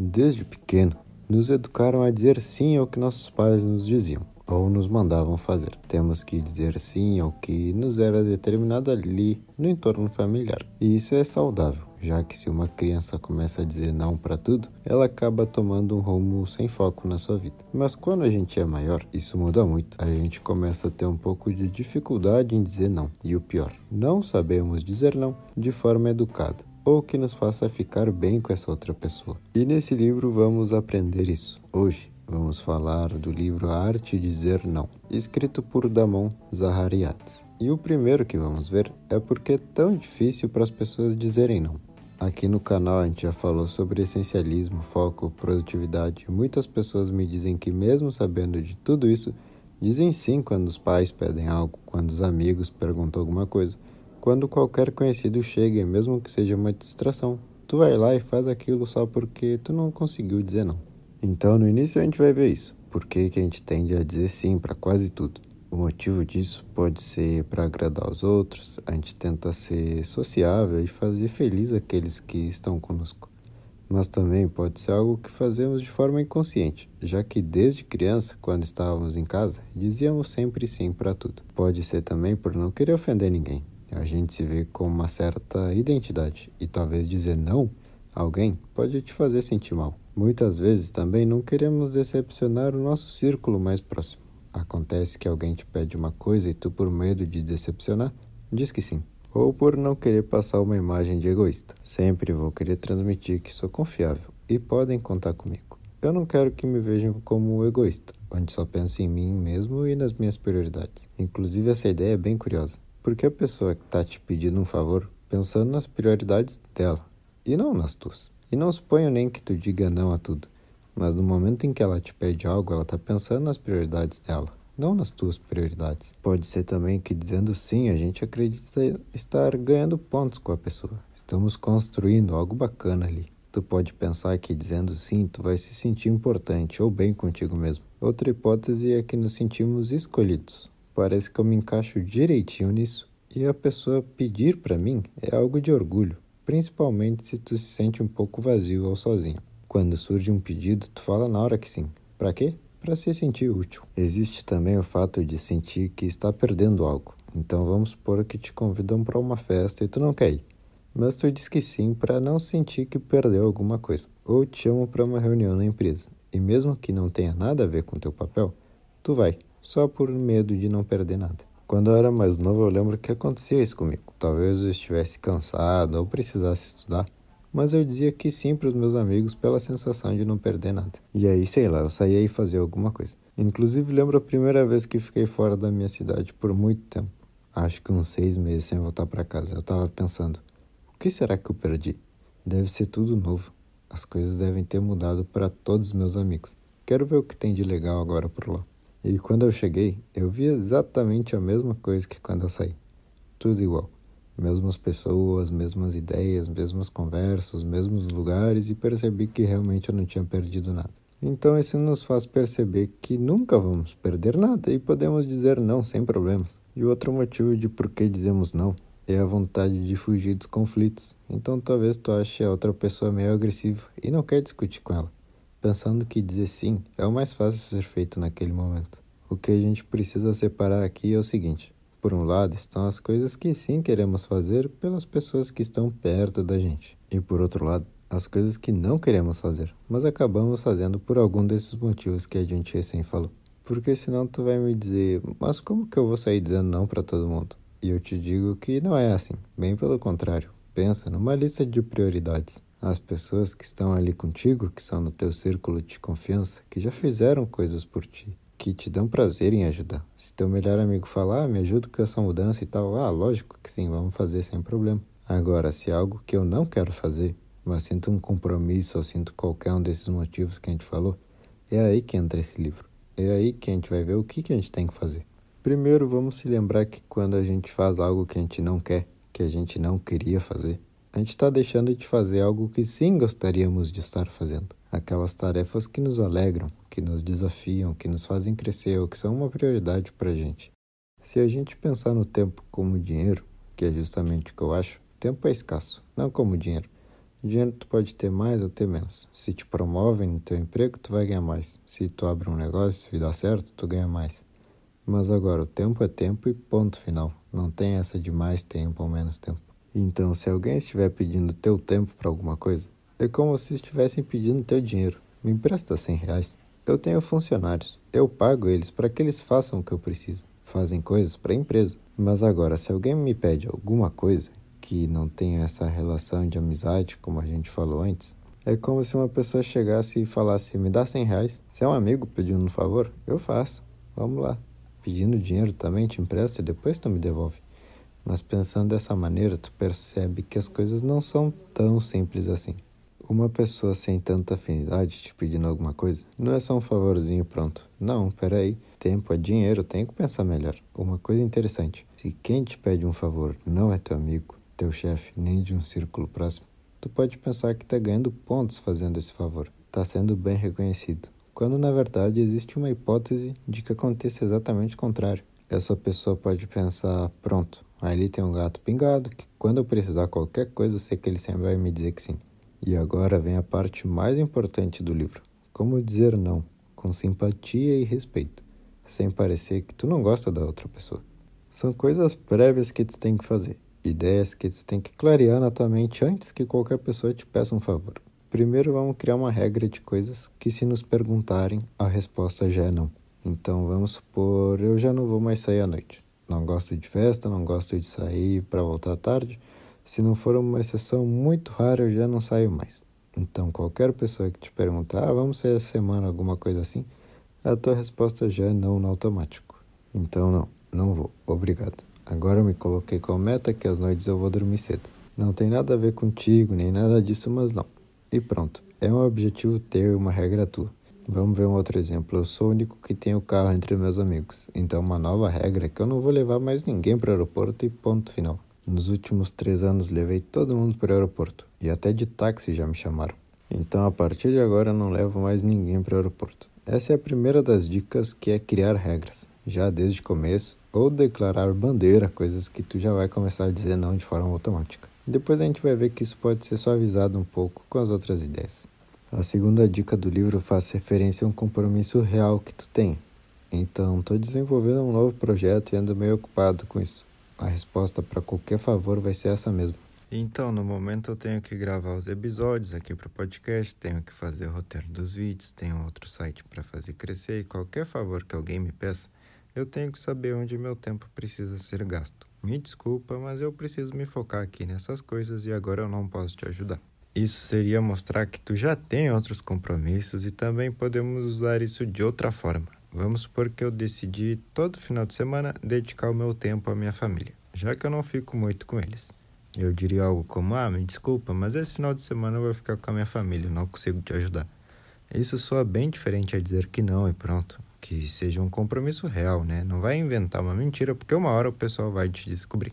Desde pequeno, nos educaram a dizer sim ao que nossos pais nos diziam ou nos mandavam fazer. Temos que dizer sim ao que nos era determinado ali no entorno familiar. E isso é saudável, já que se uma criança começa a dizer não para tudo, ela acaba tomando um rumo sem foco na sua vida. Mas quando a gente é maior, isso muda muito. A gente começa a ter um pouco de dificuldade em dizer não. E o pior, não sabemos dizer não de forma educada ou que nos faça ficar bem com essa outra pessoa. E nesse livro vamos aprender isso. Hoje vamos falar do livro A Arte de Dizer Não, escrito por Damon Zaharias. E o primeiro que vamos ver é porque é tão difícil para as pessoas dizerem não. Aqui no canal a gente já falou sobre essencialismo, foco, produtividade. Muitas pessoas me dizem que, mesmo sabendo de tudo isso, dizem sim quando os pais pedem algo, quando os amigos perguntam alguma coisa quando qualquer conhecido chega, mesmo que seja uma distração, tu vai lá e faz aquilo só porque tu não conseguiu dizer não. Então, no início a gente vai ver isso. Por que, que a gente tende a dizer sim para quase tudo? O motivo disso pode ser para agradar os outros, a gente tenta ser sociável e fazer feliz aqueles que estão conosco. Mas também pode ser algo que fazemos de forma inconsciente, já que desde criança, quando estávamos em casa, dizíamos sempre sim para tudo. Pode ser também por não querer ofender ninguém, a gente se vê com uma certa identidade e talvez dizer não a alguém pode te fazer sentir mal. Muitas vezes também não queremos decepcionar o nosso círculo mais próximo. Acontece que alguém te pede uma coisa e tu, por medo de decepcionar, diz que sim. Ou por não querer passar uma imagem de egoísta. Sempre vou querer transmitir que sou confiável e podem contar comigo. Eu não quero que me vejam como egoísta, onde só penso em mim mesmo e nas minhas prioridades. Inclusive, essa ideia é bem curiosa. Porque a pessoa que está te pedindo um favor pensando nas prioridades dela e não nas tuas. E não suponho nem que tu diga não a tudo, mas no momento em que ela te pede algo, ela está pensando nas prioridades dela, não nas tuas prioridades. Pode ser também que dizendo sim, a gente acredita estar ganhando pontos com a pessoa. Estamos construindo algo bacana ali. Tu pode pensar que dizendo sim, tu vai se sentir importante ou bem contigo mesmo. Outra hipótese é que nos sentimos escolhidos parece que eu me encaixo direitinho nisso. E a pessoa pedir para mim é algo de orgulho, principalmente se tu se sente um pouco vazio ou sozinho. Quando surge um pedido, tu fala na hora que sim. Para quê? Para se sentir útil. Existe também o fato de sentir que está perdendo algo. Então vamos supor que te convidam para uma festa e tu não quer ir. Mas tu diz que sim para não sentir que perdeu alguma coisa. Ou te chamam para uma reunião na empresa. E mesmo que não tenha nada a ver com teu papel, tu vai só por medo de não perder nada. Quando eu era mais novo, eu lembro que acontecia isso comigo. Talvez eu estivesse cansado ou precisasse estudar, mas eu dizia que sim para os meus amigos pela sensação de não perder nada. E aí, sei lá, eu saía e fazia alguma coisa. Inclusive, lembro a primeira vez que fiquei fora da minha cidade por muito tempo. Acho que uns seis meses sem voltar para casa. Eu estava pensando: o que será que eu perdi? Deve ser tudo novo. As coisas devem ter mudado para todos os meus amigos. Quero ver o que tem de legal agora por lá. E quando eu cheguei, eu vi exatamente a mesma coisa que quando eu saí. Tudo igual. Mesmas pessoas, mesmas ideias, mesmas conversas, mesmos lugares e percebi que realmente eu não tinha perdido nada. Então isso nos faz perceber que nunca vamos perder nada e podemos dizer não sem problemas. E outro motivo de por que dizemos não é a vontade de fugir dos conflitos. Então talvez tu ache a outra pessoa meio agressiva e não quer discutir com ela pensando que dizer sim é o mais fácil de ser feito naquele momento. O que a gente precisa separar aqui é o seguinte: por um lado estão as coisas que sim queremos fazer pelas pessoas que estão perto da gente, e por outro lado, as coisas que não queremos fazer, mas acabamos fazendo por algum desses motivos que a gente recém falou. Porque senão tu vai me dizer, mas como que eu vou sair dizendo não para todo mundo? E eu te digo que não é assim, bem pelo contrário. Pensa numa lista de prioridades as pessoas que estão ali contigo, que são no teu círculo de confiança, que já fizeram coisas por ti, que te dão prazer em ajudar. Se teu melhor amigo falar, ah, me ajuda com essa mudança e tal, ah, lógico que sim, vamos fazer sem problema. Agora, se é algo que eu não quero fazer, mas sinto um compromisso ou sinto qualquer um desses motivos que a gente falou, é aí que entra esse livro. É aí que a gente vai ver o que, que a gente tem que fazer. Primeiro, vamos se lembrar que quando a gente faz algo que a gente não quer, que a gente não queria fazer, a gente está deixando de fazer algo que sim gostaríamos de estar fazendo. Aquelas tarefas que nos alegram, que nos desafiam, que nos fazem crescer ou que são uma prioridade para a gente. Se a gente pensar no tempo como dinheiro, que é justamente o que eu acho, tempo é escasso, não como dinheiro. Dinheiro tu pode ter mais ou ter menos. Se te promovem no teu emprego, tu vai ganhar mais. Se tu abre um negócio e dá certo, tu ganha mais. Mas agora, o tempo é tempo e ponto final. Não tem essa de mais tempo ou menos tempo. Então, se alguém estiver pedindo teu tempo para alguma coisa, é como se estivessem pedindo teu dinheiro. Me empresta 100 reais. Eu tenho funcionários. Eu pago eles para que eles façam o que eu preciso. Fazem coisas para a empresa. Mas agora, se alguém me pede alguma coisa que não tenha essa relação de amizade, como a gente falou antes, é como se uma pessoa chegasse e falasse: Me dá 100 reais. Se é um amigo pedindo um favor, eu faço. Vamos lá. Pedindo dinheiro também te empresta e depois tu me devolve. Mas pensando dessa maneira, tu percebe que as coisas não são tão simples assim. Uma pessoa sem tanta afinidade te pedindo alguma coisa não é só um favorzinho pronto. Não, peraí. Tempo é dinheiro, tenho que pensar melhor. Uma coisa interessante: se quem te pede um favor não é teu amigo, teu chefe, nem de um círculo próximo, tu pode pensar que está ganhando pontos fazendo esse favor. Está sendo bem reconhecido. Quando na verdade existe uma hipótese de que aconteça exatamente o contrário. Essa pessoa pode pensar: pronto, Ali tem um gato pingado que, quando eu precisar qualquer coisa, eu sei que ele sempre vai me dizer que sim. E agora vem a parte mais importante do livro: como dizer não, com simpatia e respeito, sem parecer que tu não gosta da outra pessoa. São coisas prévias que tu tem que fazer, ideias que tu tem que clarear na tua mente antes que qualquer pessoa te peça um favor. Primeiro vamos criar uma regra de coisas que se nos perguntarem, a resposta já é não. Então vamos supor, eu já não vou mais sair à noite. Não gosto de festa, não gosto de sair para voltar tarde. Se não for uma exceção muito rara, eu já não saio mais. Então, qualquer pessoa que te perguntar, ah, vamos sair essa semana, alguma coisa assim, a tua resposta já é não no automático. Então, não, não vou, obrigado. Agora eu me coloquei como meta que às noites eu vou dormir cedo. Não tem nada a ver contigo, nem nada disso, mas não. E pronto, é um objetivo teu e uma regra tua. Vamos ver um outro exemplo. Eu sou o único que tem o carro entre meus amigos. Então, uma nova regra é que eu não vou levar mais ninguém para o aeroporto e ponto final. Nos últimos três anos, levei todo mundo para o aeroporto. E até de táxi já me chamaram. Então, a partir de agora, eu não levo mais ninguém para o aeroporto. Essa é a primeira das dicas, que é criar regras. Já desde o começo, ou declarar bandeira, coisas que tu já vai começar a dizer não de forma automática. Depois a gente vai ver que isso pode ser suavizado um pouco com as outras ideias. A segunda dica do livro faz referência a um compromisso real que tu tem. Então, estou desenvolvendo um novo projeto e ando meio ocupado com isso. A resposta para qualquer favor vai ser essa mesmo. Então, no momento eu tenho que gravar os episódios aqui para o podcast, tenho que fazer o roteiro dos vídeos, tenho outro site para fazer crescer e qualquer favor que alguém me peça, eu tenho que saber onde meu tempo precisa ser gasto. Me desculpa, mas eu preciso me focar aqui nessas coisas e agora eu não posso te ajudar. Isso seria mostrar que tu já tem outros compromissos e também podemos usar isso de outra forma. Vamos supor que eu decidi todo final de semana dedicar o meu tempo à minha família, já que eu não fico muito com eles. Eu diria algo como: Ah, me desculpa, mas esse final de semana eu vou ficar com a minha família, não consigo te ajudar. Isso soa bem diferente a dizer que não e pronto. Que seja um compromisso real, né? Não vai inventar uma mentira, porque uma hora o pessoal vai te descobrir.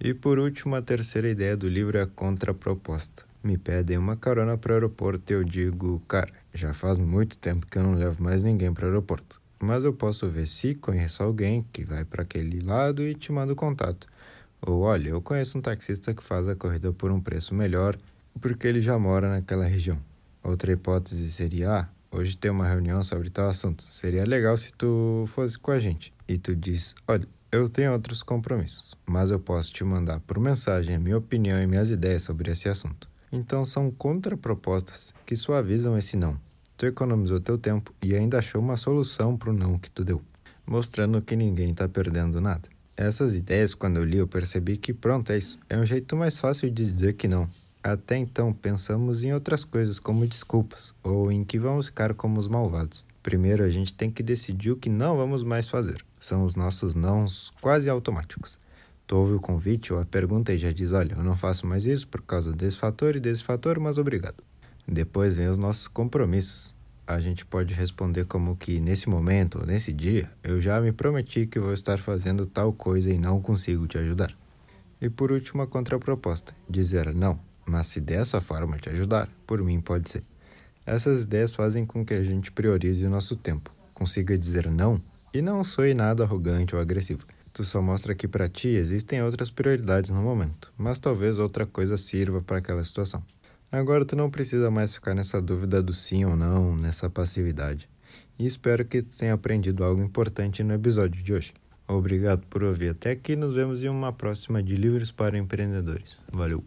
E por último, a terceira ideia do livro é a contraproposta me pedem uma carona para o aeroporto e eu digo, cara, já faz muito tempo que eu não levo mais ninguém para o aeroporto. Mas eu posso ver se conheço alguém que vai para aquele lado e te mando contato. Ou olha, eu conheço um taxista que faz a corrida por um preço melhor porque ele já mora naquela região. Outra hipótese seria, ah, hoje tem uma reunião sobre tal assunto. Seria legal se tu fosse com a gente. E tu diz, olha, eu tenho outros compromissos, mas eu posso te mandar por mensagem a minha opinião e minhas ideias sobre esse assunto. Então são contrapropostas que suavizam esse não. Tu economizou teu tempo e ainda achou uma solução para o não que tu deu, mostrando que ninguém está perdendo nada. Essas ideias, quando eu li, eu percebi que pronto, é isso. É um jeito mais fácil de dizer que não. Até então, pensamos em outras coisas, como desculpas, ou em que vamos ficar como os malvados. Primeiro, a gente tem que decidir o que não vamos mais fazer. São os nossos nãos quase automáticos. Tu ouve o convite ou a pergunta e já diz: Olha, eu não faço mais isso por causa desse fator e desse fator, mas obrigado. Depois vem os nossos compromissos. A gente pode responder como que nesse momento ou nesse dia eu já me prometi que vou estar fazendo tal coisa e não consigo te ajudar. E por último, a contraproposta: dizer não, mas se dessa forma te ajudar, por mim pode ser. Essas ideias fazem com que a gente priorize o nosso tempo, consiga dizer não e não soe nada arrogante ou agressivo. Tu só mostra que para ti existem outras prioridades no momento, mas talvez outra coisa sirva para aquela situação. Agora tu não precisa mais ficar nessa dúvida do sim ou não, nessa passividade. E espero que tu tenha aprendido algo importante no episódio de hoje. Obrigado por ouvir até aqui. Nos vemos em uma próxima de Livros para Empreendedores. Valeu!